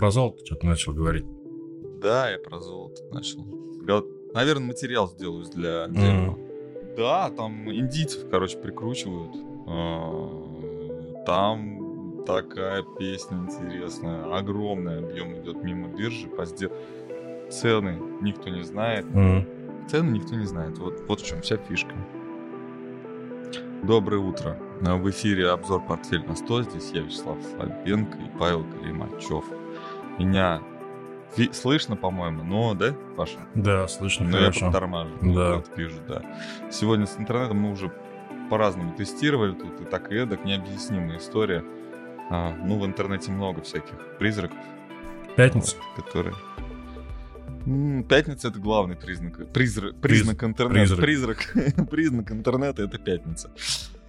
про золото что-то начал говорить. Да, я про золото начал. Наверное, материал сделаю для дерева. Mm. Да, там индийцев, короче, прикручивают. А, там такая песня интересная. Огромный объем идет мимо биржи. По сдел... Цены никто не знает. Mm. Цены никто не знает. Вот, вот в чем вся фишка. Доброе утро. В эфире обзор «Портфель на 100». Здесь я, Вячеслав Слабенко и Павел Калимачев. Меня Ви- слышно, по-моему, но, да, Паша? Да, слышно, Но хорошо. я подтормаживаю. Да. Вот вижу, да. Сегодня с интернетом мы уже по-разному тестировали тут, и так и эдак, необъяснимая история. А, ну, в интернете много всяких призраков. Пятница? Вот, которые... Пятница это главный признак. Призрак, признак интернета. призрак. Призрак. признак интернета это пятница.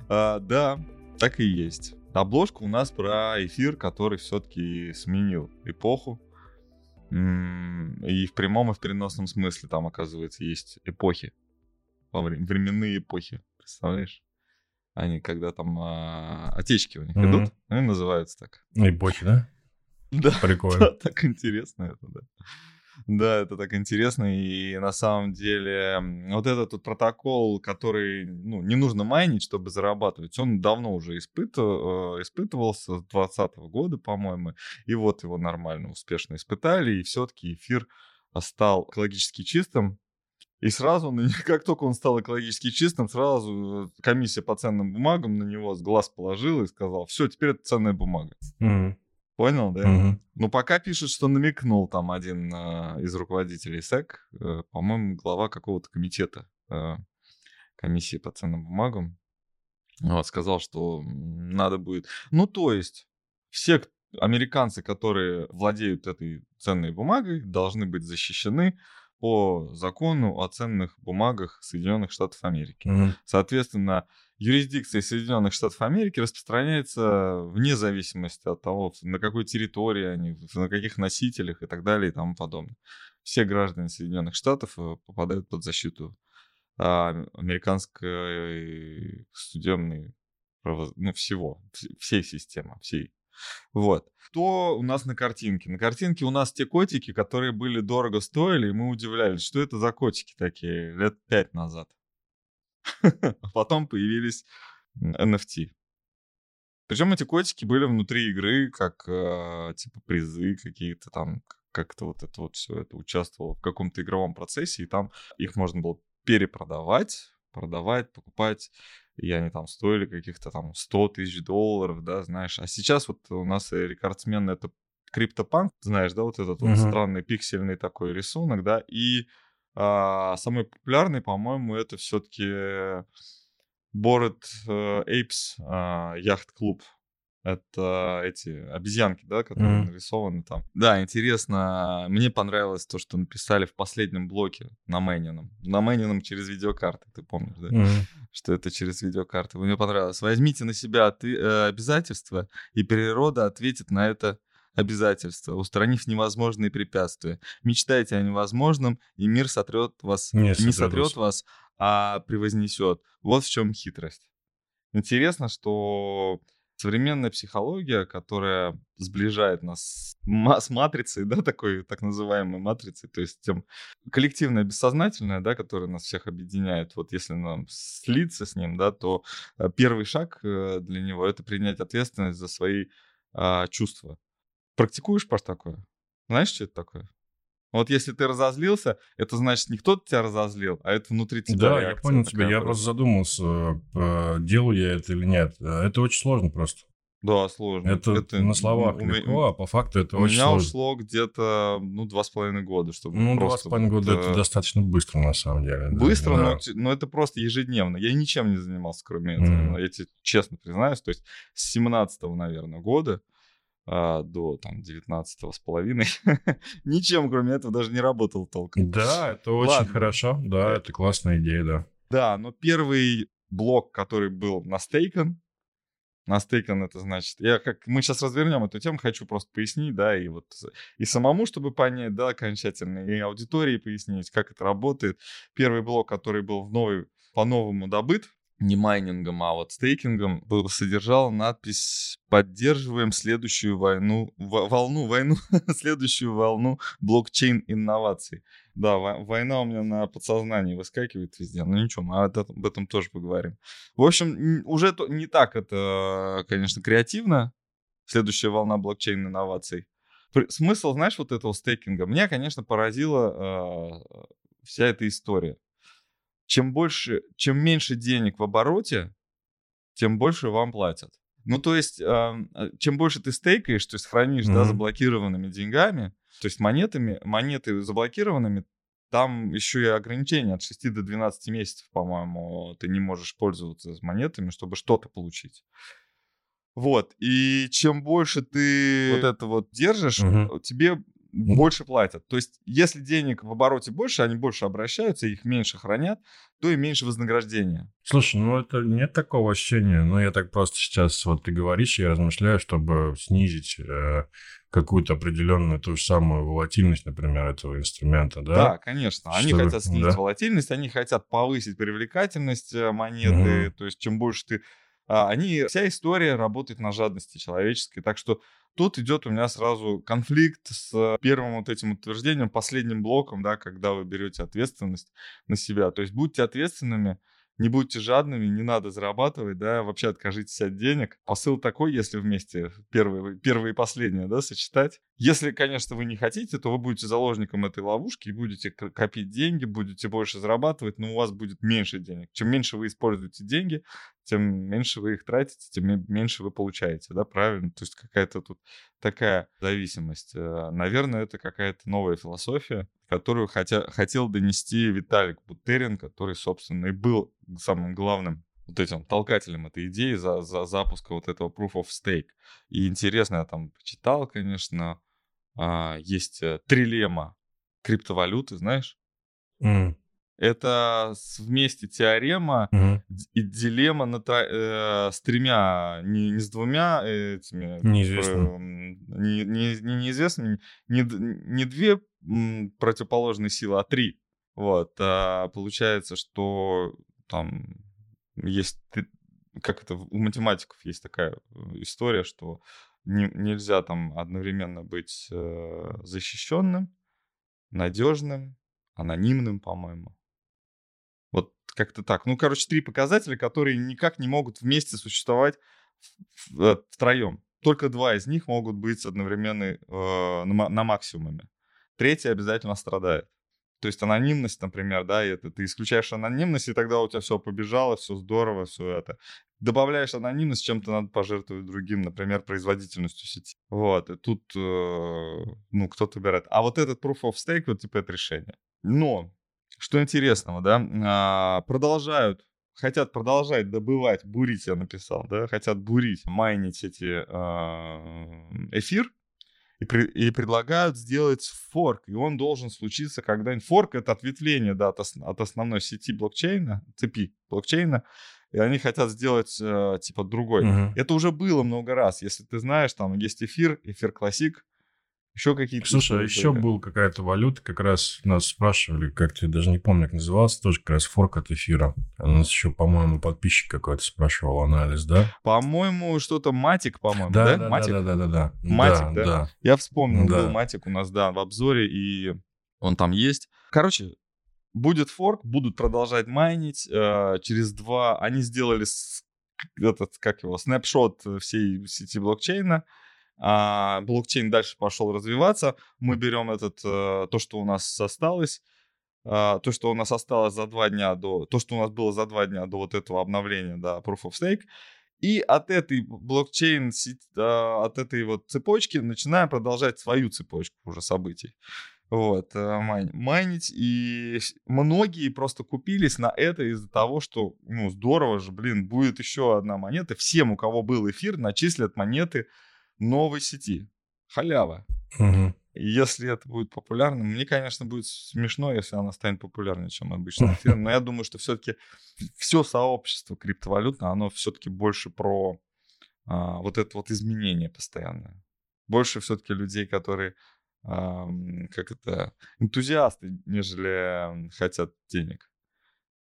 А, да, так и есть. Обложка у нас про эфир, который все-таки сменил эпоху. И в прямом и в переносном смысле там, оказывается, есть эпохи. Временные эпохи. Представляешь? Они когда там а, отечки у них Мгм. идут, они называются так. Эпохи, да? Да. Прикольно. Да, так интересно это, да. Да, это так интересно, и на самом деле вот этот вот протокол, который, ну, не нужно майнить, чтобы зарабатывать, он давно уже испытывал, испытывался с 2020 года, по-моему, и вот его нормально, успешно испытали, и все-таки эфир стал экологически чистым, и сразу, как только он стал экологически чистым, сразу э, комиссия по ценным бумагам на него с глаз положила и сказала, все, теперь это ценная бумага. Мгм. Понял, да? Мгм. Ну, пока пишет, что намекнул там один э, из руководителей СЭК, э, по-моему, глава какого-то комитета э, комиссии по ценным бумагам, вот, сказал, что надо будет... Ну, то есть, все американцы, которые владеют этой ценной бумагой, должны быть защищены по закону о ценных бумагах Соединенных Штатов Америки. Мгм. Соответственно, юрисдикция Соединенных Штатов Америки распространяется вне зависимости от того, на какой территории они, на каких носителях и так далее и тому подобное. Все граждане Соединенных Штатов э, попадают под защиту а, американской судебной, ну, всего, вс- всей системы, всей. Вот. Что у нас на картинке? На картинке у нас те котики, которые были дорого стоили, и мы удивлялись, что это за котики такие лет пять назад. А потом появились NFT. Причем эти котики были внутри игры, как э, типа призы какие-то там, как-то вот это вот все это участвовало в каком-то игровом процессе, и там их можно было перепродавать, продавать, покупать, и они там стоили каких-то там 100 тысяч долларов, да, знаешь. А сейчас вот у нас э, рекордсмен это криптопанк, знаешь, да, вот этот вот Мгм. странный пиксельный такой рисунок, да, и а, самый популярный, по-моему, это все-таки Bored э, Apes а, яхт-клуб. Это эти обезьянки, да, которые Мгм. нарисованы там. Да, интересно. Мне понравилось то, что написали в последнем блоке на Мэнином. На Мэнином через видеокарты, ты помнишь, да? Мгм. Что это через видеокарты. Мне понравилось. Возьмите на себя отве- э, обязательства, и природа ответит на это обязательство, устранив невозможные препятствия. Мечтайте о невозможном, и мир сотрет вас, Не не сотрет вас. а превознесет. Вот в чем хитрость. Интересно, что современная психология, которая сближает нас с матрицей, да, такой так называемой матрицей, то есть тем коллективное бессознательное, да, которое нас всех объединяет, вот если нам слиться с ним, да, то э, первый шаг э, для него это принять ответственность за свои а, чувства. Практикуешь, Паш, такое? Знаешь, что это такое? Вот если ты разозлился, это значит не кто-то тебя разозлил, а это внутри тебя Да, я понял тебя. такая Я просто задумался, э, делаю я это или нет. Э, Это очень сложно просто. Да, сложно. Это, на словах у легко, а по факту это У очень меня сложно. ушло где-то, ну, два с половиной года, чтобы Ну, два с просто... половиной года это достаточно быстро, на самом деле. Быстро, Да. но, но это просто ежедневно. Я ничем не занимался, кроме этого. Мгм. Я тебе честно признаюсь. То есть с 17 наверное, года а, до там 19 с половиной ничем, кроме этого, даже не работал толком. Да, это очень Ладно. хорошо. Да, это классная идея, да. Да, но первый блок, который был на стейкон, на стейкон это значит, я как, мы сейчас развернем эту тему, хочу просто пояснить, да, и вот и самому, чтобы понять, да, окончательно, и аудитории пояснить, как это работает. Первый блок, который был в новый, по-новому добыт, не майнингом, а вот стейкингом, содержала надпись «Поддерживаем следующую войну, волну, войну, следующую волну блокчейн-инноваций». Да, война у меня на подсознании выскакивает везде. Ну ничего, мы об этом тоже поговорим. В общем, уже не так это, конечно, креативно. Следующая волна блокчейн-инноваций. Смысл, знаешь, вот этого стейкинга, меня, конечно, поразила э, вся эта история чем больше, чем меньше денег в обороте, тем больше вам платят. Ну, то есть, э, чем больше ты стейкаешь, то есть хранишь, mm-hmm. да, заблокированными деньгами, то есть монетами, монеты заблокированными, там еще и ограничения от 6 до 12 месяцев, по-моему, ты не можешь пользоваться монетами, чтобы что-то получить. Вот, и чем больше ты вот это вот держишь, угу. тебе больше платят. То есть, если денег в обороте больше, они больше обращаются, их меньше хранят, то и меньше вознаграждения. Слушай, ну это нет такого ощущения. Ну, я так просто сейчас, вот ты говоришь, я размышляю, чтобы снизить э, какую-то определенную ту же самую волатильность, например, этого инструмента, да? Да, конечно. Они чтобы... хотят снизить да? волатильность, они хотят повысить привлекательность э, монеты. Угу. То есть, чем больше ты а, они, вся история работает на жадности человеческой. Так что Тут идет у меня сразу конфликт с первым вот этим утверждением, последним блоком, да, когда вы берете ответственность на себя. То есть будьте ответственными, не будьте жадными, не надо зарабатывать, да, вообще откажитесь от денег. Посыл такой, если вместе первые, первые и последние, да, сочетать. Если, конечно, вы не хотите, то вы будете заложником этой ловушки и будете копить деньги, будете больше зарабатывать, но у вас будет меньше денег. Чем меньше вы используете деньги, тем меньше вы их тратите, тем меньше вы получаете, да, правильно? То есть какая-то тут такая зависимость. Э, наверное, это какая-то новая философия, которую хотя, хотел донести Виталик Бутерин, который, собственно, и был самым главным вот этим толкателем этой идеи за, за запуска вот этого Proof of Stake. И интересно, я там почитал, конечно, а, есть э, трилема криптовалюты, знаешь? Mm. Это вместе теорема mm-hmm. и дилемма на, э, с тремя, не, не с двумя этими... Неизвестными. Не, не, не неизвестными, не, не две противоположные силы, а три. Вот. А получается, что там есть... Как это у математиков есть такая э, история, что не, нельзя там одновременно быть э, защищенным, надежным, анонимным, по-моему. Как-то так. Ну, короче, три показателя, которые никак не могут вместе существовать э, втроем. Только два из них могут быть одновременно э, на, на максимуме. Третий обязательно страдает. То есть анонимность, например, да, это ты исключаешь анонимность, и тогда у тебя все побежало, все здорово, все это. Добавляешь анонимность, чем-то надо пожертвовать другим, например, производительностью сети. Вот, и тут, э, ну, кто-то выбирает. А вот этот proof of stake, вот типа это решение. Но, что интересного, да, а, продолжают хотят продолжать добывать, бурить, я написал, да, хотят бурить, майнить эти э, эфир, и, при, и предлагают сделать форк, и он должен случиться когда-нибудь. Форк — это ответвление да, от, ос, от основной сети блокчейна, цепи блокчейна, и они хотят сделать э, типа другой. Угу. Это уже было много раз. Если ты знаешь, там есть эфир, эфир классик, еще какие-то... Слушай, а еще был какая-то валюта, как раз нас спрашивали, как-то даже не помню, как назывался, тоже как раз форк от эфира. У нас еще, по-моему, подписчик какой-то спрашивал анализ, да? По-моему, что-то Матик, по-моему, да? Да, да, Матик? да, да, да, да. Матик, да? да? Я вспомнил, да. был Матик у нас, да, в обзоре, и он там есть. Короче, будет форк, будут продолжать майнить. Э, через два они сделали этот, как его, снапшот всей сети блокчейна а блокчейн дальше пошел развиваться, мы берем этот, э, то, что у нас осталось, а, то, что у нас осталось за два дня до, то, что у нас было за два дня до вот этого обновления, да, Proof of Stake, и от этой блокчейн, а, от этой вот цепочки начинаем продолжать свою цепочку уже событий. Вот, э, майн, майнить. И многие просто купились на это из-за того, что, ну, здорово же, блин, будет еще одна монета. Всем, у кого был эфир, начислят монеты новой сети. Халява. Угу. Если это будет популярным, мне, конечно, будет смешно, если она станет популярнее, чем обычный эфир. Но я думаю, что все-таки все сообщество криптовалютное, оно все-таки больше про а, вот это вот изменение постоянное. Больше все-таки людей, которые а, как это энтузиасты, нежели хотят денег.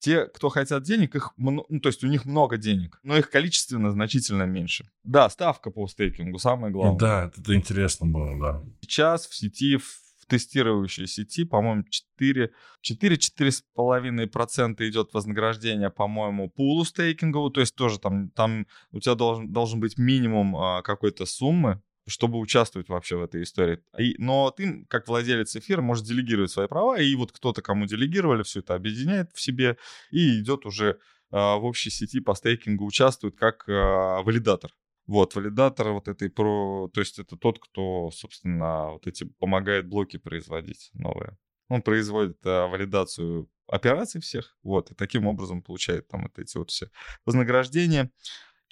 Те, кто хотят денег, их, ну, то есть у них много денег, но их количественно значительно меньше. Да, ставка по стейкингу самое главное. Да, это интересно было, да. Сейчас в сети, в тестирующей сети, по-моему, 4, 4-4,5% идет вознаграждение, по-моему, пулу стейкингову, то есть тоже там, там у тебя должен, должен быть минимум а, какой-то суммы, чтобы участвовать вообще в этой истории. И, но ты, как владелец эфира, можешь делегировать свои права, и вот кто-то, кому делегировали, все это объединяет в себе и идет уже э, в общей сети по стейкингу, участвует как э, валидатор. Вот, валидатор вот этой про... То есть это тот, кто, собственно, вот эти помогает блоки производить новые. Он производит э, валидацию операций всех, вот, и таким образом получает там вот эти вот все вознаграждения.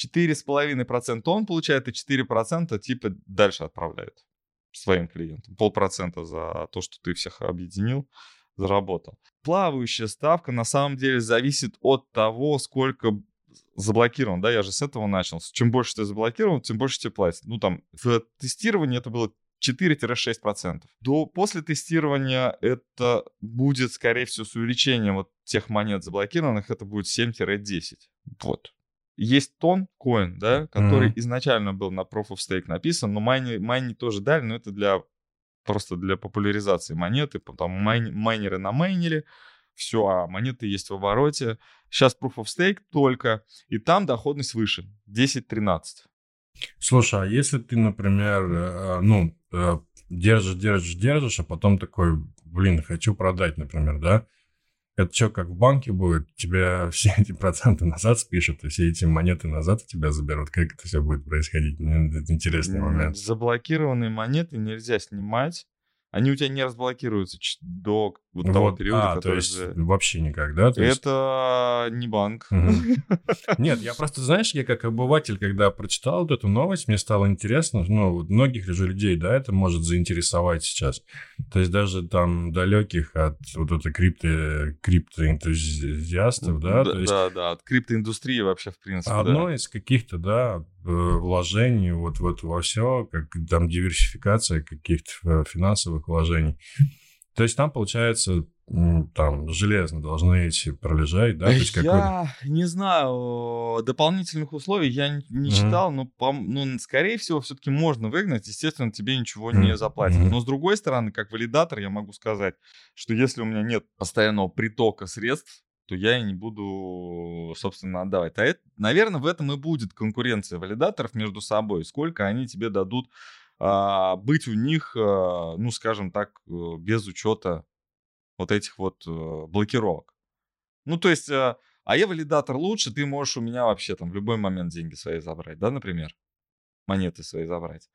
4,5% он получает, и 4% типа дальше отправляет своим клиентам. Полпроцента за то, что ты всех объединил, заработал. Плавающая ставка на самом деле зависит от того, сколько заблокирован, да, я же с этого начал. Чем больше ты заблокирован, тем больше тебе платят. Ну, там, в тестировании это было 4-6%. До, после тестирования это будет, скорее всего, с увеличением вот тех монет заблокированных, это будет 7-10. Вот есть Toncoin, да, который mm-hmm. изначально был на Proof of Stake написан, но майни, майни тоже дали, но это для просто для популяризации монеты, там майн, майнеры намайнили, все, а монеты есть в обороте. Сейчас Proof of Stake только, и там доходность выше, 10-13. Слушай, а если ты, например, э, ну, э, держишь, держишь, держишь, а потом такой, блин, хочу продать, например, да, это что, как в банке будет? Тебя все эти проценты назад спишут, и все эти монеты назад у тебя заберут. Как это все будет происходить? Это интересный момент. Заблокированные монеты нельзя снимать они у тебя не разблокируются до вот того вот, периода, а, который... то есть же... вообще никак, да? То это есть... не банк. Нет, я просто, знаешь, я как обыватель, когда прочитал вот эту новость, мне стало интересно, ну, многих же людей, да, это может заинтересовать сейчас. То есть даже там далеких от вот этой крипто, криптоэнтузиастов, да? Да, да, да, от криптоиндустрии вообще, в принципе, Одно из каких-то, да, вложений вот, вот во все, как там диверсификация каких-то э, финансовых вложений. То есть там, получается, там железно должны эти пролежать, да? То есть я не знаю, дополнительных условий я не mm-hmm. читал, но, по, ну, скорее всего, все-таки можно выгнать, естественно, тебе ничего mm-hmm. не заплатят. Mm-hmm. Но с другой стороны, как валидатор, я могу сказать, что если у меня нет постоянного притока средств, то я и не буду, собственно, отдавать. А это, наверное, в этом и будет конкуренция валидаторов между собой. Сколько они тебе дадут а, быть у них, а, ну, скажем так, э, без учета вот этих вот э, блокировок. Ну, то есть, а, а я валидатор лучше, ты можешь у меня вообще там в любой момент деньги свои забрать, да, например, монеты свои забрать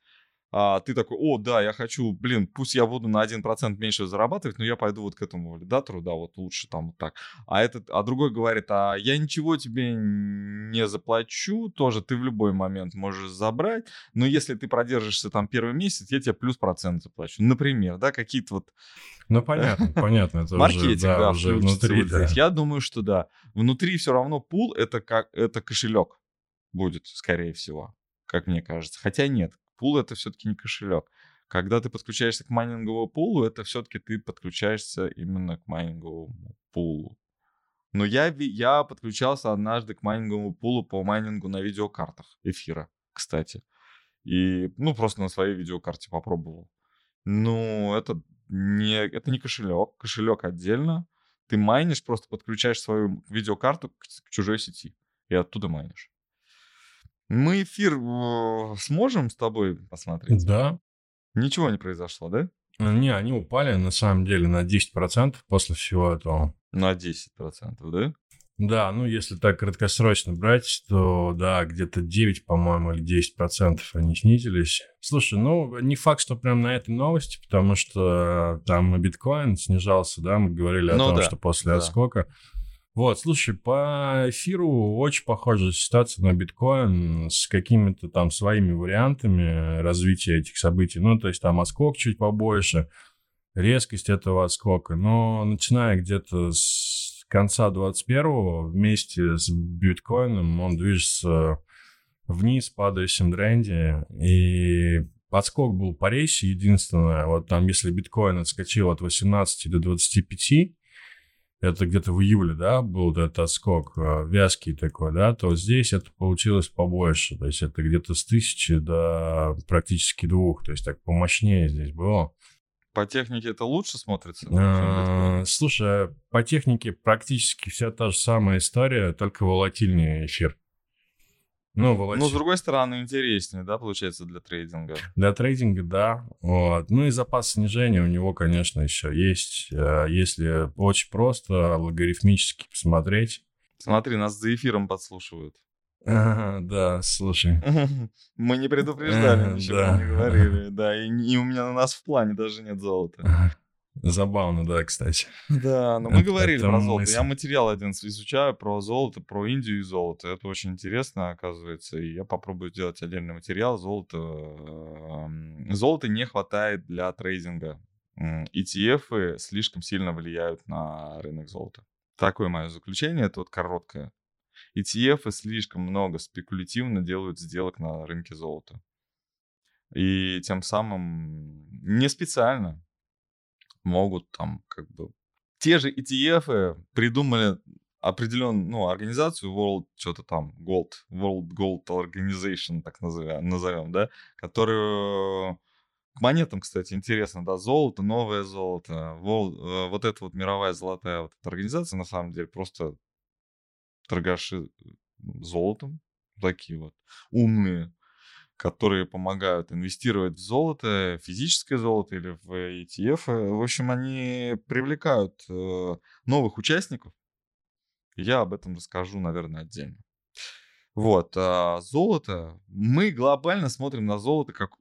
а ты такой, о, да, я хочу, блин, пусть я буду на 1% меньше зарабатывать, но я пойду вот к этому валидатору, да, вот лучше там вот так. А этот, а другой говорит, а я ничего тебе не заплачу, тоже ты в любой момент можешь забрать, но если ты продержишься там первый месяц, я тебе плюс процент заплачу. Например, да, какие-то вот... Ну, понятно, понятно. Это Маркетинг, уже, да, да уже внутри, да. Я думаю, что да. Внутри все равно пул это как, это кошелек будет, скорее всего, как мне кажется. Хотя нет, Пул это все-таки не кошелек. Когда ты подключаешься к майнинговому пулу, это все-таки ты подключаешься именно к майнинговому пулу. Но я, я подключался однажды к майнинговому пулу по майнингу на видеокартах эфира, кстати. И, ну, просто на своей видеокарте попробовал. Ну, это не, это не кошелек. Кошелек отдельно. Ты майнишь, просто подключаешь свою видеокарту к, к чужой сети. И оттуда майнишь. Мы эфир сможем с тобой посмотреть? Да. Ничего не произошло, да? Не, они упали на самом деле на 10% после всего этого. На 10%, да? Да, ну если так краткосрочно брать, то да, где-то 9, по-моему, или 10% они снизились. Слушай, ну не факт, что прям на этой новости, потому что там биткоин снижался, да, мы говорили о ну, том, да, что после да. отскока вот, слушай, по эфиру очень похожая ситуация на биткоин с какими-то там своими вариантами развития этих событий. Ну, то есть там отскок чуть побольше, резкость этого отскока. Но начиная где-то с конца 21-го вместе с биткоином он движется вниз, падающем тренде. И подскок был по рейсе единственное. Вот там, если биткоин отскочил от 18 до 25, это где-то в июле, да, был этот отскок э, вязкий такой, да, то здесь это получилось побольше, то есть это где-то с тысячи до практически двух, то есть так помощнее здесь было. По технике это лучше смотрится? А, слушай, по технике практически вся та же самая история, только волатильнее эфир. Ну. Ну, с другой стороны, интереснее, да, получается, для трейдинга? Для трейдинга, да. Вот. Ну и запас снижения у него, конечно, еще есть. Э, если очень просто логарифмически посмотреть. Смотри, нас за эфиром подслушивают. Ага, да, слушай. Мы не предупреждали, ничего не говорили. Да, и у меня на нас в плане даже нет золота. Забавно, да, кстати. Да, но мы это, говорили это про золото. Мысль. Я материал один изучаю про золото, про Индию и золото. Это очень интересно, оказывается. И я попробую сделать отдельный материал. Золото, эм, золота не хватает для трейдинга. ETF слишком сильно влияют на рынок золота. Такое мое заключение, это вот короткое. ETF слишком много спекулятивно делают сделок на рынке золота. И тем самым не специально, могут там как бы... Те же ETF придумали определенную ну, организацию World что-то там Gold, World Gold Organization, так назовем, назовем да, которую к монетам, кстати, интересно, да, золото, новое золото, World, э, вот эта вот мировая золотая вот эта организация, на самом деле, просто торгаши золотом, такие вот умные, которые помогают инвестировать в золото, физическое золото или в ETF. В общем, они привлекают э, новых участников. Я об этом расскажу, наверное, отдельно. Вот, а золото, мы глобально смотрим на золото как,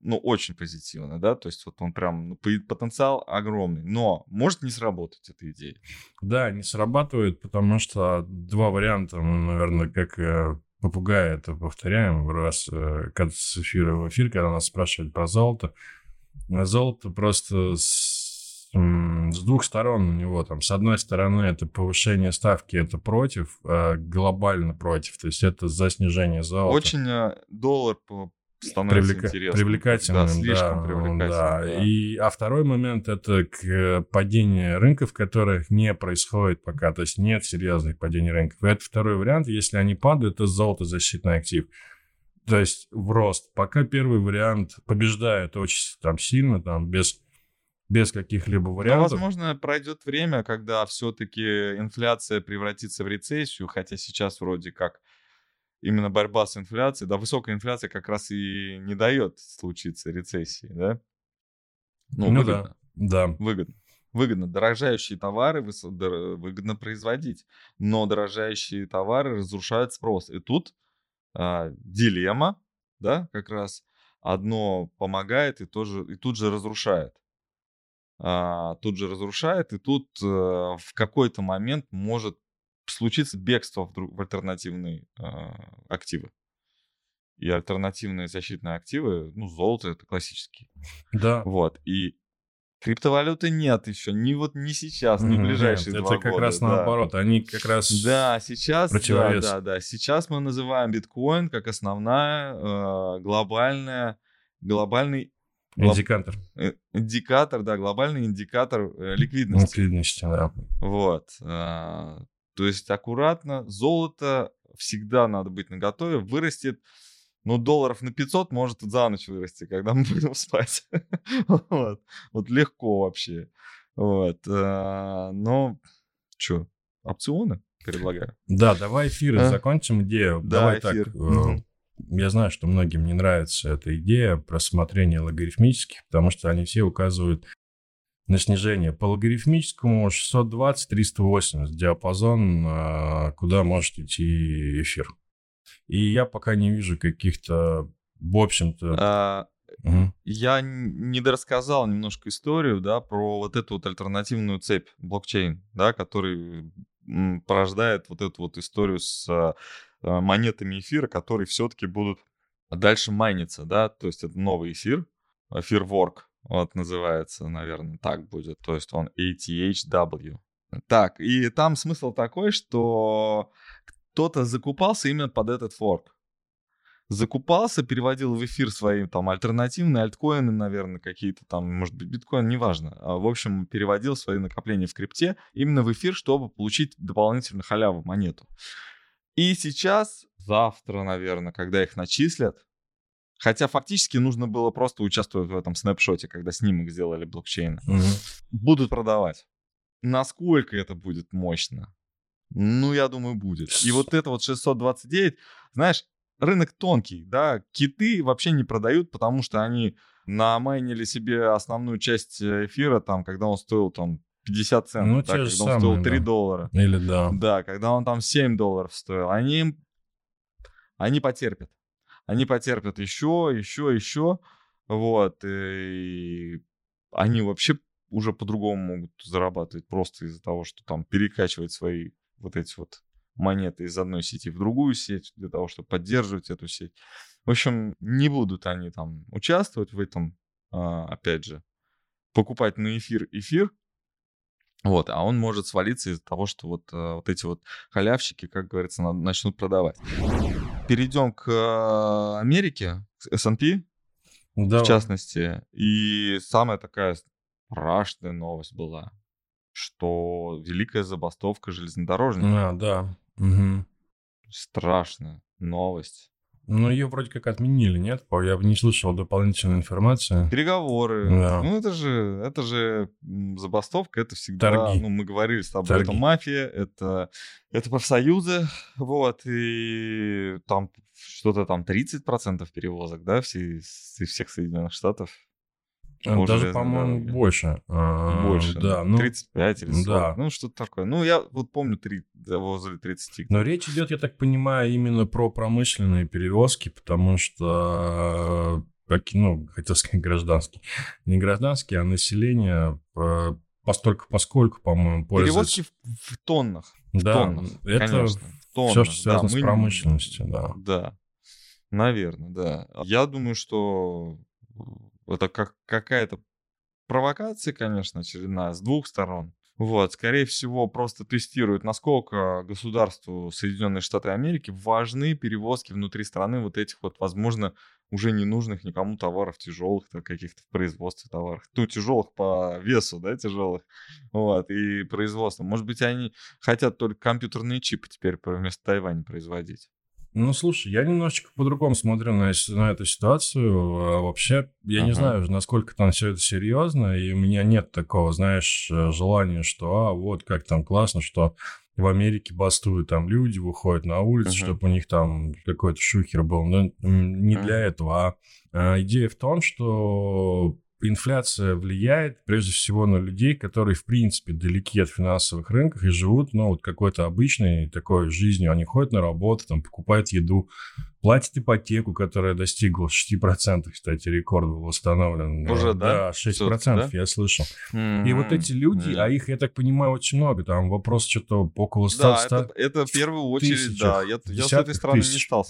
ну, очень позитивно, да, то есть вот он прям, ну, потенциал огромный, но может не сработать эта идея. Да, не срабатывает, потому что два варианта, ну, наверное, как э, попугая это повторяем раз э, с эфира в эфир, когда нас спрашивают про золото. Золото просто с, с двух сторон у него там. С одной стороны, это повышение ставки, это против, а глобально против. То есть это за снижение золота. Очень э, доллар становится Привлека... интересным. Привлекательным, да. Слишком да, привлекательным. Да. да. И, а второй момент — это к падению рынков, которых не происходит пока, то есть нет серьезных падений рынков. И это второй вариант, если они падают, это золотозащитный актив. То есть в рост. Пока первый вариант побеждает очень там сильно, там без без каких-либо вариантов. Но, возможно, пройдет время, когда все-таки инфляция превратится в рецессию, хотя сейчас вроде как именно борьба с инфляцией, да, высокая инфляция как раз и не дает случиться рецессии, да? Ну, ну выгодно. да, да. Выгодно. Выгодно. Дорожающие товары выгодно производить, но дорожающие товары разрушают спрос. И тут а, дилемма, да, как раз одно помогает и, тоже, и тут же разрушает. А, тут же разрушает, и тут а, в какой-то момент может случится бегство в, в альтернативные э, активы. И альтернативные защитные активы, ну, золото это классические. Да. Вот. И криптовалюты нет еще, ни вот не сейчас, ни в ближайшие нет, два Это как года, раз да. наоборот, они как раз Да, сейчас, да, да, да. Сейчас мы называем биткоин как основная э, глобальная, глобальный Индикатор. Э, индикатор, да, глобальный индикатор э, ликвидности. Ликвидности, да. Вот. А, то есть аккуратно, золото всегда надо быть наготове, вырастет, ну, долларов на 500 может за ночь вырасти, когда мы будем спать. вот. вот легко вообще. Вот. А, но, что, опционы предлагаю. Да, давай эфир а? закончим идею. Да, давай эфир. так. Угу. Я знаю, что многим не нравится эта идея про смотрение логарифмических, потому что они все указывают на снижение. По логарифмическому 620-380 диапазон, а, куда может идти эфир. И я пока не вижу каких-то, в общем-то... А, угу. Я не дорассказал немножко историю, да, про вот эту вот альтернативную цепь блокчейн, да, который порождает вот эту вот историю с а, монетами эфира, которые все-таки будут дальше майниться, да, то есть это новый эфир, эфир ворк, вот называется, наверное, так будет. То есть он ATHW. Так, и там смысл такой, что кто-то закупался именно под этот форк. закупался, переводил в эфир свои там альтернативные альткоины, наверное, какие-то там, может быть, биткоин, неважно. А, в общем, переводил свои накопления в крипте именно в эфир, чтобы получить дополнительно халяву монету. И сейчас, завтра, наверное, когда их начислят, Хотя фактически нужно было просто участвовать в этом снапшоте, когда снимок сделали блокчейна. Угу. Будут продавать. Насколько это будет мощно? Ну, я думаю, будет. И вот это вот 629, знаешь, рынок тонкий, да, киты вообще не продают, потому что они намайнили себе основную часть э, эфира, там, когда он стоил там 50 центов, ну, да, когда самые, он стоил 3 да. доллара. Или да. Да, когда он там 7 долларов стоил. Они, они потерпят. Они потерпят еще, еще, еще. Вот. И они вообще уже по-другому могут зарабатывать просто из-за того, что там перекачивать свои вот эти вот монеты из одной сети в другую сеть для того, чтобы поддерживать эту сеть. В общем, не будут они там участвовать в этом, а, опять же, покупать на эфир эфир, вот, а он может свалиться из-за того, что вот, а, вот эти вот халявщики, как говорится, начнут продавать. Перейдем к а, Америке, к S&P, да. в частности. И самая такая страшная новость была, что великая забастовка железнодорожников. А, да. Угу. Страшная новость. Ну, ее вроде как отменили, нет? Я бы не слышал дополнительной информации. Переговоры. Да. Ну, это же, это же забастовка, это всегда... Торги. Ну, мы говорили с тобой, Торги. это мафия, это, это профсоюзы, вот, и там что-то там 30% перевозок, да, все, всех Соединенных Штатов по Даже, по-моему, дороге. больше. А, больше, да. Ну, 35 или 40, да. ну что-то такое. Ну, я вот помню 3, возле 30. Но речь идет, я так понимаю, именно про промышленные перевозки, потому что, как, ну, хотел сказать гражданские. Не гражданские, а население постольку поскольку, по-моему, пользуется... Перевозки в, в тоннах. В да, тоннах, это конечно. В тоннах, все, что связано да, с промышленностью, да. Да, наверное, да. Я думаю, что это как какая-то провокация, конечно, очередная, с двух сторон. Вот, скорее всего, просто тестируют, насколько государству Соединенные Штаты Америки важны перевозки внутри страны вот этих вот, возможно, уже ненужных никому товаров тяжелых, каких-то в производстве товаров. Ну, тяжелых по весу, да, тяжелых. Вот, и производство. Может быть, они хотят только компьютерные чипы теперь вместо Тайваня производить. Ну, слушай, я немножечко по-другому смотрю на, на эту ситуацию. А вообще, я ага. не знаю, насколько там все это серьезно, и у меня нет такого, знаешь, э, желания, что, а, вот как там классно, что в Америке бастуют там люди, выходят на улицу, uh-huh. чтобы у них там какой-то шухер был. Но не uh-huh. для этого. А идея в том, что инфляция влияет прежде всего на людей, которые, в принципе, далеки от финансовых рынков и живут, ну, вот какой-то обычной такой жизнью. Они ходят на работу, там, покупают еду, платят ипотеку, которая достигла 6%, кстати, рекорд был установлен. Уже, да? Да, 6%, да? я слышал. Mm-hmm. И вот эти люди, mm-hmm. а их, я так понимаю, очень много, там вопрос что-то около 100 Да, 100 это, это в первую очередь, тысячах, да. Я, я с этой стороны тысяч. не стал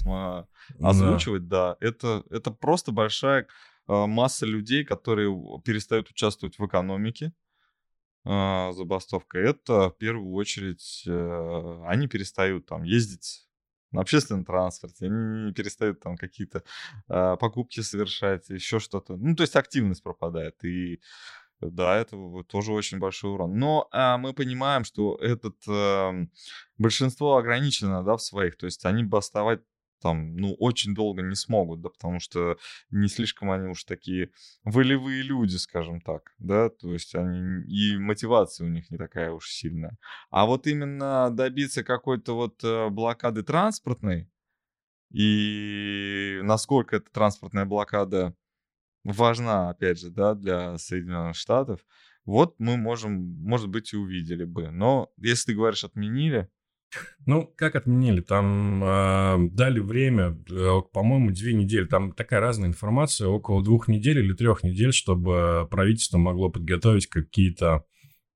озвучивать, да. да. Это, это просто большая масса людей, которые перестают участвовать в экономике, а, забастовка, это в первую очередь э, они перестают там ездить на общественном транспорте, они не перестают там какие-то а, покупки совершать, еще что-то. Ну, то есть активность пропадает. И да, это тоже очень большой урон. Но а, мы понимаем, что этот а, большинство ограничено, да, в своих. То есть они бастовать там, ну, очень долго не смогут, да, потому что не слишком они уж такие волевые люди, скажем так, да, то есть они, и мотивация у них не такая уж сильная. А вот именно добиться какой-то вот э, блокады транспортной, и насколько эта транспортная блокада важна, опять же, да, для Соединенных Штатов, вот мы можем, может быть, и увидели бы. Но если ты говоришь отменили, ну, как отменили? Там э, дали время, э, по-моему, две недели. Там такая разная информация, около двух недель или трех недель, чтобы правительство могло подготовить какие-то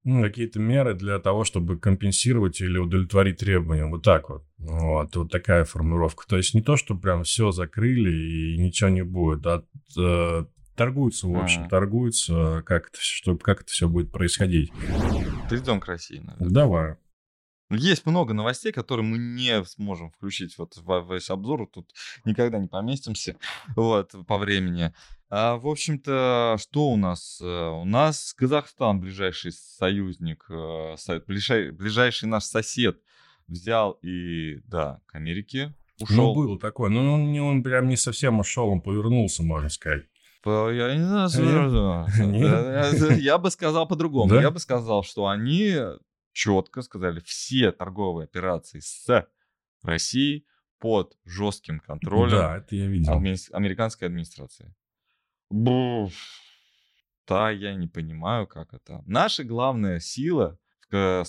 ну, какие-то меры для того, чтобы компенсировать или удовлетворить требования. Вот так вот. Вот, вот такая формулировка. То есть не то, что прям все закрыли и ничего не будет, а э, торгуются, в общем, а. торгуются, как это, что, как это все будет происходить. Перейдем к России. Наверное. Давай. Есть много новостей, которые мы не сможем включить вот в весь обзор. Тут никогда не поместимся вот, по времени. А, в общем-то, что у нас? Э, у нас Казахстан, ближайший союзник, э, ближайший, наш сосед, взял и, да, к Америке ушел. Ну, было такое. Но он, он прям не совсем ушел, он повернулся, можно сказать. Я не знаю, я бы сказал по-другому. Я бы сказал, что они четко сказали, все торговые операции с Россией под жестким контролем да, это я видел. американской администрации. Буф. Да, я не понимаю, как это. Наша главная сила в,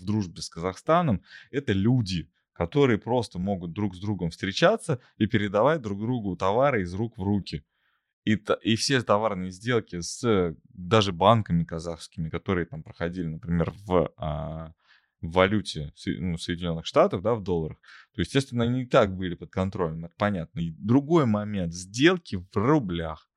в дружбе с Казахстаном — это люди, которые просто могут друг с другом встречаться и передавать друг другу товары из рук в руки. И, и все товарные сделки с даже банками казахскими, которые там проходили, например, в, а, в валюте ну, Соединенных Штатов, да, в долларах, то, естественно, они и так были под контролем, это понятно. И другой момент, сделки в рублях.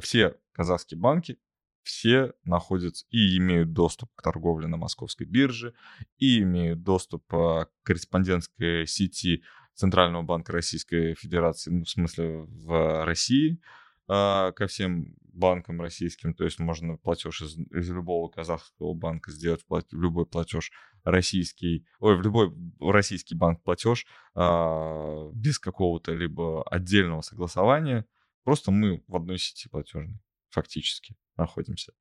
Все казахские банки, все находятся и имеют доступ к торговле на московской бирже, и имеют доступ а, к корреспондентской сети Центрального банка Российской Федерации, ну, в смысле в России, а, ко всем банкам российским, то есть можно платеж из, из любого казахского банка сделать в любой платеж российский, ой, в любой российский банк платеж а, без какого-то либо отдельного согласования, просто мы в одной сети платежной фактически находимся.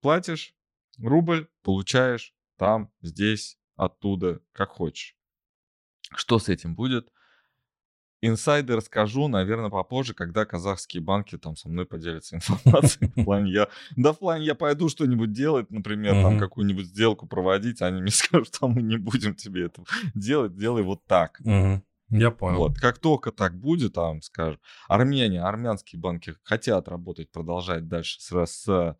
Платишь рубль, получаешь там, здесь, оттуда, как хочешь. Что с этим будет? Инсайды расскажу, наверное, попозже, когда казахские банки там со мной поделятся информацией. В плане я, да в плане я пойду что-нибудь делать, например, там какую-нибудь сделку проводить, они мне скажут, что мы не будем тебе это делать, делай вот так. Я понял. Вот, как только так будет, там, скажем, Армения, армянские банки хотят работать, продолжать дальше с, с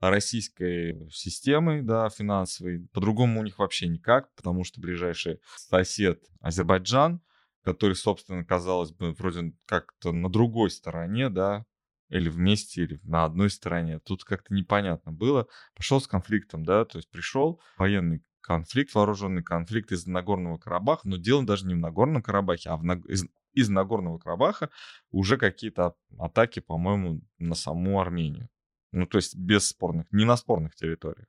российской системой, да, финансовой. По-другому у них вообще никак, потому что ближайший сосед Азербайджан, который, собственно, казалось бы, вроде как-то на другой стороне, да, или вместе, или на одной стороне. Тут как-то непонятно было. Пошел с конфликтом, да, то есть пришел военный конфликт, вооруженный конфликт из Нагорного Карабаха, но дело даже не в Нагорном Карабахе, а в, из, из Нагорного Карабаха уже какие-то атаки, по-моему, на саму Армению. Ну, то есть без спорных, не на спорных территориях.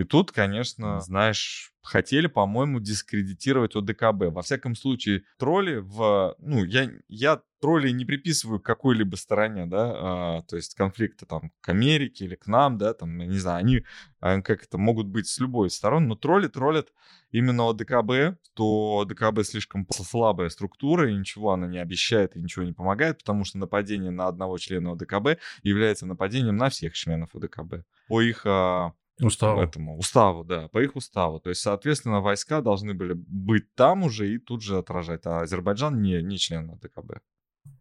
И тут, конечно, знаешь, хотели, по-моему, дискредитировать ОДКБ. Во всяком случае, тролли в... Ну, я, я тролли не приписываю какой-либо стороне, да, а, то есть конфликты там к Америке или к нам, да, там, я не знаю, они а, как это могут быть с любой стороны, но тролли троллят именно ОДКБ, то ОДКБ слишком слабая структура, и ничего она не обещает и ничего не помогает, потому что нападение на одного члена ОДКБ является нападением на всех членов ОДКБ. По их а, Уставу. Этому, уставу, да, по их уставу. То есть, соответственно, войска должны были быть там уже и тут же отражать. А Азербайджан не, не член ДКБ.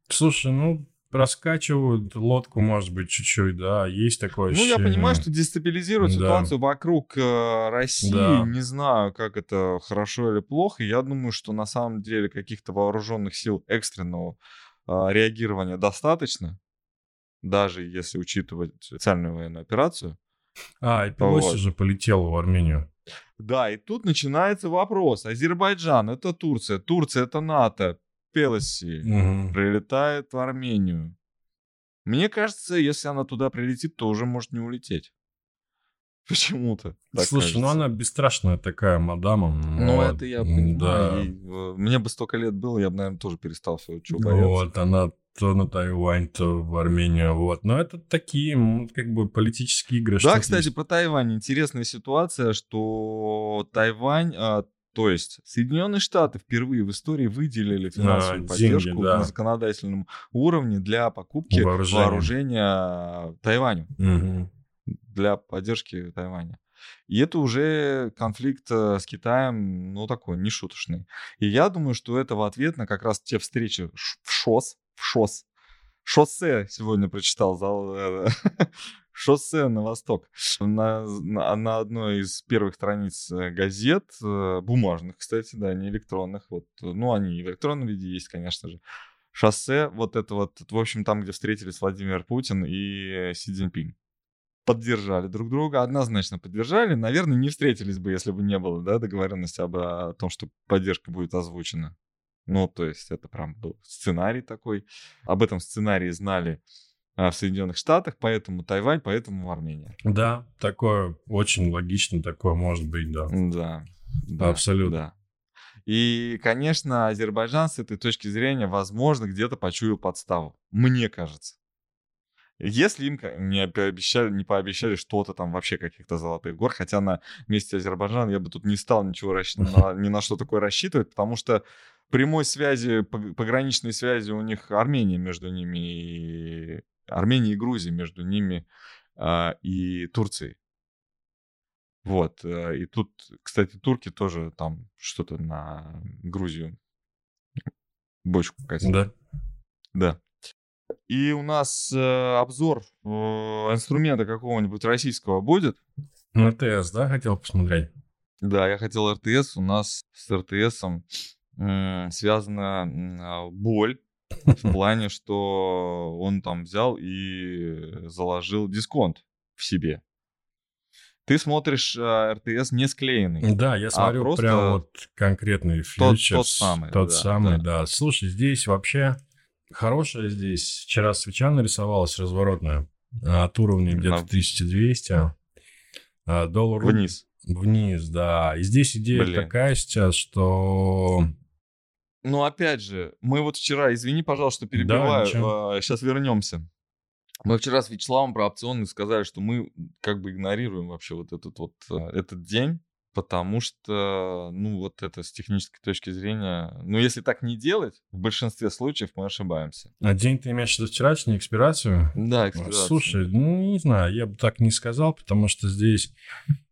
Слушай, ну, раскачивают лодку, может быть, чуть-чуть, да, есть такое ощущение. Ну, я понимаю, что дестабилизируют да. ситуацию вокруг э, России, да. не знаю, как это хорошо или плохо. Я думаю, что на самом деле каких-то вооруженных сил экстренного э, реагирования достаточно, даже если учитывать специальную военную операцию. А, и Пелоси вот. же полетел в Армению. Да, и тут начинается вопрос. Азербайджан — это Турция, Турция — это НАТО. Пелоси угу. прилетает в Армению. Мне кажется, если она туда прилетит, то уже может не улететь. Почему-то. Слушай, кажется. ну она бесстрашная такая мадама. Ну, вот. это я понимаю. Да. Ей, э, мне бы столько лет было, я бы, наверное, тоже перестал все, что бояться. Вот, она то на Тайвань, то в Армению, вот. Но это такие, как бы, политические игры. Да, кстати, есть. про Тайвань. Интересная ситуация, что Тайвань, а, то есть Соединенные Штаты впервые в истории выделили финансовую а, поддержку деньги, да. на законодательном уровне для покупки вооружения, вооружения Тайваню. Угу для поддержки Тайваня. И это уже конфликт э, с Китаем, ну, такой, не шуточный. И я думаю, что это в ответ на как раз те встречи в ШОС, в ШОС, шоссе сегодня прочитал, э, шоссе на восток. На, на, на одной из первых страниц э, газет, бумажных, кстати, да, не электронных, вот, ну, они в электронном виде есть, конечно же. Шоссе, вот это вот, в общем, там, где встретились Владимир Путин и Си Цзиньпинь поддержали друг друга, однозначно поддержали. Наверное, не встретились бы, если бы не было да, договоренности об, о том, что поддержка будет озвучена. Ну, то есть это прям был сценарий такой. Об этом сценарии знали а, в Соединенных Штатах, поэтому Тайвань, поэтому Армения. Да, такое очень логично, такое может быть, да. Да. да Абсолютно. Да. И, конечно, Азербайджан с этой точки зрения, возможно, где-то почуял подставу. Мне кажется. Если им не пообещали, не пообещали что-то там вообще каких-то золотых гор, хотя на месте Азербайджана я бы тут не стал ничего расщ... на, ни на что такое рассчитывать, потому что прямой связи, пограничной связи у них Армения между ними и Армения и Грузия между ними а, и Турцией. Вот. Э, и тут, кстати, турки тоже там что-то на Грузию бочку катят. Да. Да. И у нас э, обзор э, инструмента какого-нибудь российского будет. РТС, да, хотел посмотреть? Да, я хотел РТС. У нас с РТСом связана э, боль в плане, что он там взял и заложил дисконт в себе. Ты смотришь а, РТС не склеенный. Да, я а смотрю а просто прям вот конкретный фьючерс. Тот, тот самый. Тот да, самый, да. да. Слушай, здесь вообще хорошая здесь. Вчера свеча нарисовалась разворотная от уровня где-то На... 1200. А, доллар... Вниз. Вниз, да. И здесь идея Блин. такая сейчас, что ну, опять же, мы вот вчера, извини, пожалуйста, перебиваю, да, сейчас вернемся. Мы вчера с Вячеславом про опционы сказали, что мы как бы игнорируем вообще вот этот вот э, этот день, потому что, ну, вот это с технической точки зрения, ну, если так не делать, в большинстве случаев мы ошибаемся. А день ты имеешь в виду вчерашнюю экспирацию? Да, экспирацию. Слушай, ну, не знаю, я бы так не сказал, потому что здесь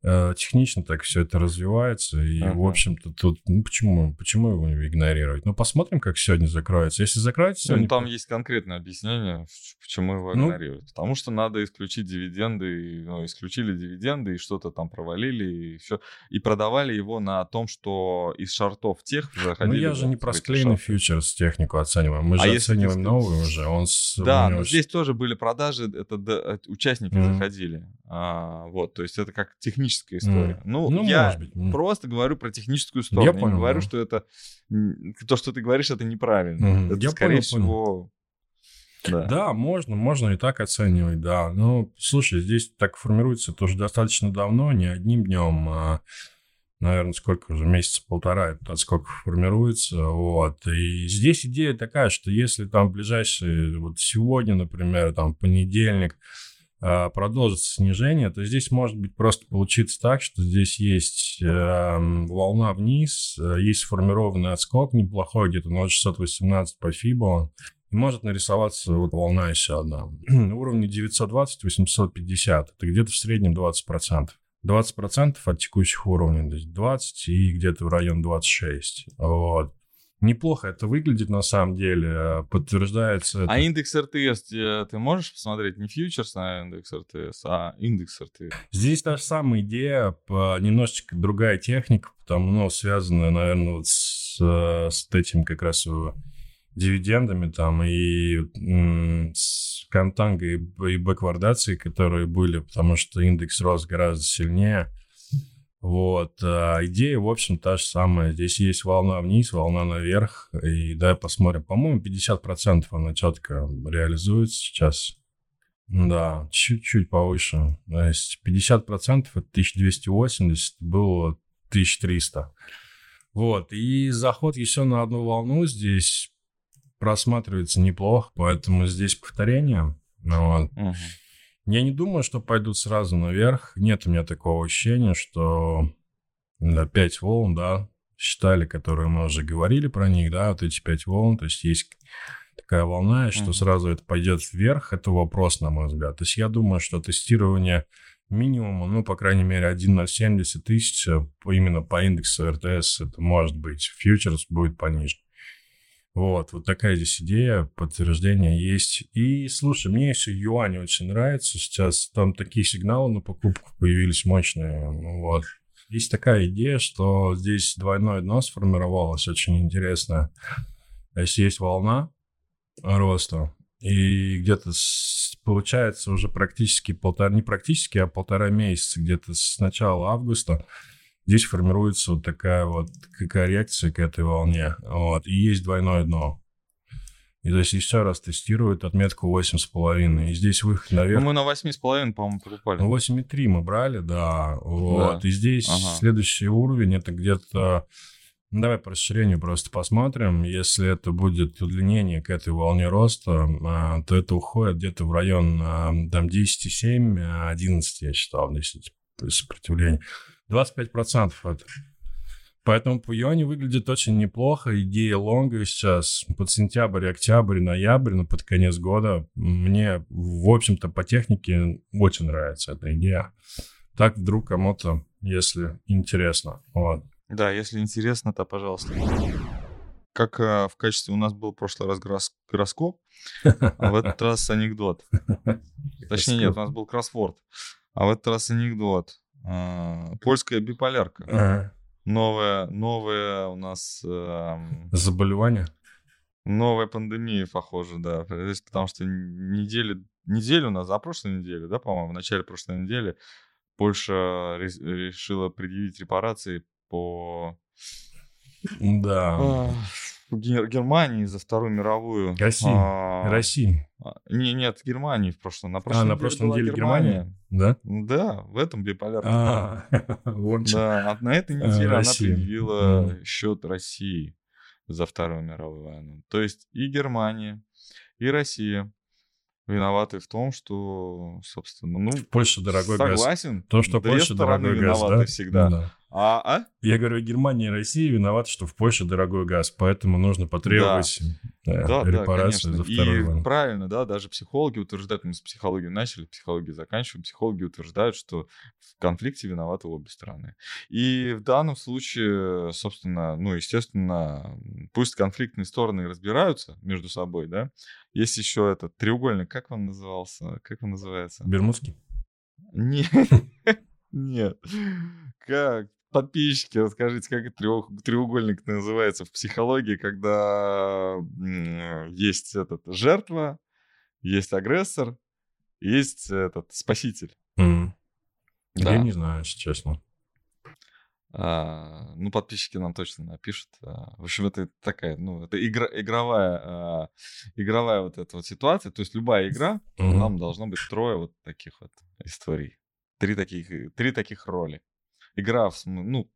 технично так все это развивается, и, uh-huh. в общем-то, тут, ну, почему, почему его игнорировать? Ну, посмотрим, как сегодня закроется. Если закроется сегодня... Ну, там есть конкретное объяснение, почему его ну. Потому что надо исключить дивиденды, ну, исключили дивиденды, и что-то там провалили, и все и продавали его на том, что из шартов тех заходили. Ну я же не про склеенный фьючерс технику оцениваем, мы а же оцениваем новый уже. Он с, да, но здесь тоже были продажи, это да, участники mm-hmm. заходили. А, вот, то есть это как техническая история. Mm-hmm. Ну, ну, я быть. Mm-hmm. просто говорю про техническую сторону. Я, я понял, не говорю, да. что это то, что ты говоришь, это неправильно. Mm-hmm. Это, я скорее понял, всего, понял да. да, можно, можно и так оценивать, да. Ну, слушай, здесь так формируется тоже достаточно давно, не одним днем, а, наверное, сколько уже, месяца полтора, это сколько формируется, вот. И здесь идея такая, что если там ближайшие, вот сегодня, например, там понедельник, продолжится снижение, то здесь может быть просто получиться так, что здесь есть э, волна вниз, э, есть сформированный отскок неплохой, где-то 0,618 по FIBO, и может нарисоваться вот волна еще одна. На уровне 920-850, это где-то в среднем 20%. 20% от текущих уровней, то есть 20 и где-то в район 26. Вот. Неплохо это выглядит на самом деле, подтверждается. А индекс РТС ты можешь посмотреть не фьючерс на индекс РТС, а индекс РТС? Здесь та же самая идея, немножечко другая техника, потому ну, связанная, наверное, вот с, с этим как раз дивидендами там и с контангой и бэквардацией, которые были, потому что индекс рос гораздо сильнее. Вот. А идея, в общем, та же самая. Здесь есть волна вниз, волна наверх. И давай посмотрим. По-моему, 50% она четко реализуется сейчас. Да, чуть-чуть повыше. То есть 50% это 1280, было 1300. Вот. И заход еще на одну волну здесь просматривается неплохо, поэтому здесь повторение. Вот. Угу. Я не думаю, что пойдут сразу наверх. Нет у меня такого ощущения, что да, 5 волн, да, считали, которые мы уже говорили про них, да, вот эти 5 волн, то есть есть такая волна, что сразу это пойдет вверх, это вопрос, на мой взгляд. То есть я думаю, что тестирование минимума, ну, по крайней мере, 1,070 тысяч именно по индексу РТС это может быть. Фьючерс будет пониже. Вот, вот такая здесь идея, подтверждение есть. И, слушай, мне еще юань очень нравится сейчас. Там такие сигналы на покупку появились мощные. Вот. Есть такая идея, что здесь двойное дно сформировалось, очень интересно. Если есть волна роста, И где-то получается уже практически полтора, не практически, а полтора месяца, где-то с начала августа здесь формируется вот такая вот коррекция к этой волне. Вот. И есть двойное дно. И то есть еще раз тестируют отметку 8,5. И здесь выход наверх. Ну, мы на 8,5, по-моему, покупали. Ну, 8,3 мы брали, да. Вот. Да. И здесь Ага. следующий уровень это где-то... Ну, давай по расширению просто посмотрим. Если это будет удлинение к этой волне роста, а, то это уходит где-то в район а, там 10,7, а, 11, я считал, 10 сопротивление. 25% это. Поэтому по выглядит очень неплохо. Идея лонга сейчас под сентябрь, октябрь, ноябрь, ну, под конец года. Мне, в общем-то, по технике очень нравится эта идея. Так вдруг кому-то, если интересно. Вот. Да, если интересно, то пожалуйста. Как э, в качестве у нас был в прошлый раз горос- гороскоп, а в этот раз анекдот. Точнее, нет, у нас был кроссворд. А в этот раз анекдот. А, Польская биполярка. Ага. Новая, новая у нас эм, Заболевание? новая пандемия, похоже, да. Потому что недели, неделю назад, а прошлой неделе, да, по-моему, в начале прошлой недели Польша решила предъявить репарации по Да. А, Гер- Германии за Вторую мировую. России. А, России. а, Не, нет, Германии в прошлом. На прошлой А, на неделе была неделе Германия? Да? Да, в этом биполярном. А, вон. Да, а на этой А, неделе она Россия. предъявила Мгм. счет России за Вторую мировую войну. То есть и Германия, и Россия виноваты в том, что, собственно, ну, Польша дорогой газ. согласен. То, что Две Польша стороны дорогой газ, да? всегда. Да. А, а? Я говорю, Германия и Россия виноваты, что в Польше дорогой газ, поэтому нужно потребовать э, Да, да, репарации конечно. за вторую И войну. правильно, да, даже психологи утверждают, мы с психологии начали, психологии заканчиваем, психологи утверждают, что в конфликте виноваты обе стороны. И в данном случае, собственно, ну, естественно, пусть конфликтные стороны разбираются между собой, да, есть еще этот треугольник, как он назывался, как он называется? Бермудский? Нет, нет, как? Подписчики, расскажите, как треугольник называется в психологии, когда есть этот жертва, есть агрессор, есть этот спаситель. Да. Я не знаю, если честно. А, ну, подписчики нам точно напишут. А, в общем, это такая, ну, это игра, игровая, а, игровая вот эта вот ситуация. То есть любая игра, Мгм. нам должно быть трое вот таких вот историй. Три таких, три таких роли. Игра, в ну,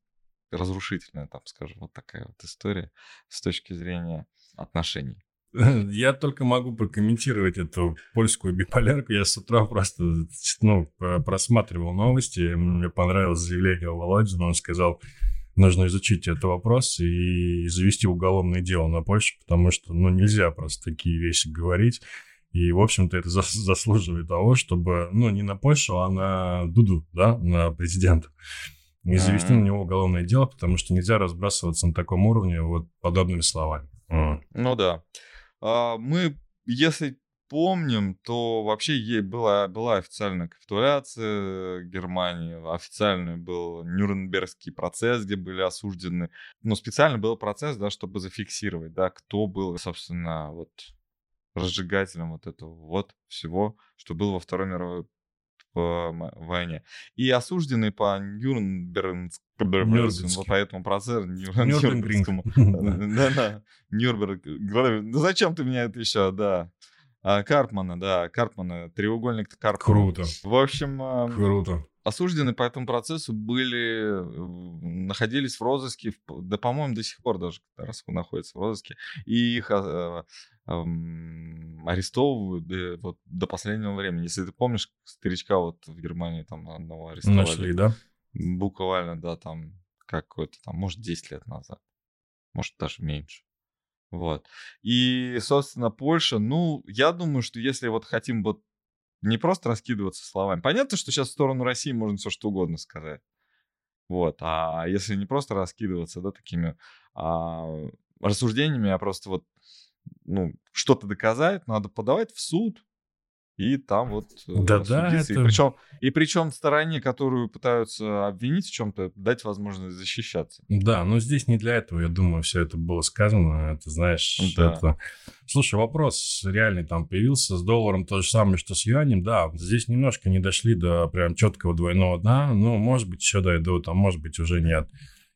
разрушительная, там, скажем, вот такая вот история с точки зрения отношений. Я только могу прокомментировать эту польскую биполярку. Я с утра просто ну, просматривал новости. Мне понравилось заявление Володина. Он сказал, нужно изучить этот вопрос и завести уголовное дело на Польшу, потому что ну, нельзя просто такие вещи говорить. И, в общем-то, это зас- заслуживает того, чтобы, ну, не на Польшу, а на Дуду, да, на президента. И завести на него уголовное дело, потому что нельзя разбрасываться на таком уровне вот подобными словами. Ну да. А, Мы, если помним, то вообще ей была, была официальная капитуляция Германии, официальный был Нюрнбергский процесс, где были осуждены, ну, специально был процесс, да, чтобы зафиксировать, да, кто был, собственно, вот разжигателем вот этого вот всего, что было во Второй мировой по войне. И осужденный по Нюрнбергскому, вот по этому процессу. Нюрнбергскому, да-да, Нюрнберг. Ну зачем ты меня это еще, да. А, Карпмана, да, Карпмана, треугольник Карпмана. Круто, В общем, круто. Осужденные по этому процессу были, э, находились в розыске, да, по-моему, до сих пор даже раз находятся в розыске, и их а, а, ам, арестовывают до, вот, до последнего времени. Если ты помнишь, старичка вот в Германии там одного арестовали. Нашли, да? Буквально, да, там какой-то там, может, 10 лет назад, может, даже меньше. Вот. И, собственно, Польша, ну, я думаю, что если вот хотим вот не просто раскидываться словами. Понятно, что сейчас в сторону России можно все что угодно сказать. Вот. А если не просто раскидываться, да, такими а, рассуждениями, а просто вот, ну, что-то доказать, надо подавать в суд и там вот Да-да, это... и причем и причем стороне, которую пытаются обвинить в чем-то, дать возможность защищаться. Да, но здесь не для этого, я думаю, все это было сказано. Это, знаешь, да. это... Слушай, вопрос реальный там появился с долларом то же самое, что с юанем. Да, здесь немножко не дошли до прям четкого двойного дна. Ну, может быть, еще дойдут, а может быть, уже нет.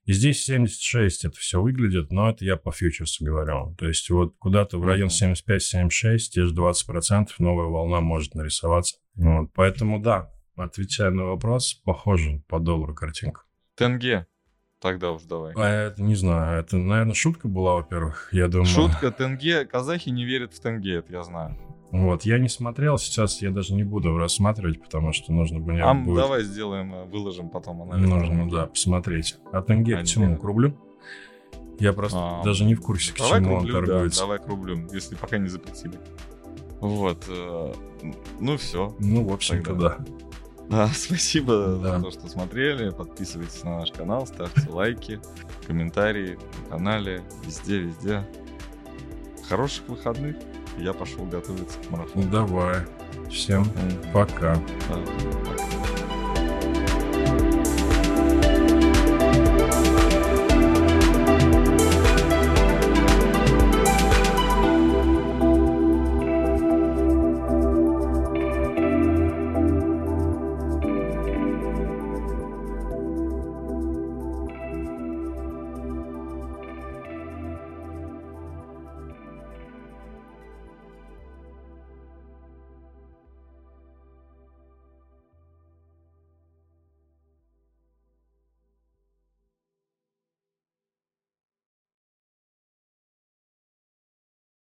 И здесь 76 это все выглядит, но это я по фьючерсу говорю. То есть вот куда-то в район 75-76, те же 20% новая волна может нарисоваться. Вот, поэтому да, отвечая на вопрос, похоже по доллару картинка. Тенге. Тогда уж давай. А это не знаю. Это, наверное, шутка была, во-первых. Я думаю. Шутка, тенге. Казахи не верят в тенге, это я знаю. Вот, я не смотрел, сейчас я даже не буду рассматривать, потому что нужно бы... А будет... давай сделаем, э, выложим потом анализ. Нужно, да, посмотреть. А тенге к чему? К рублю? Я просто а, даже не в курсе, к давай чему к рублю, он торгуется. Да, давай к рублю, если пока не запретили. Вот. Э, ну все. Ну, в общем-то, да. Да, спасибо да. за то, что смотрели. Подписывайтесь на наш канал, ставьте лайки, комментарии на канале, везде, везде. Хороших выходных я пошел готовиться к марафону. Давай. Всем пока. Да.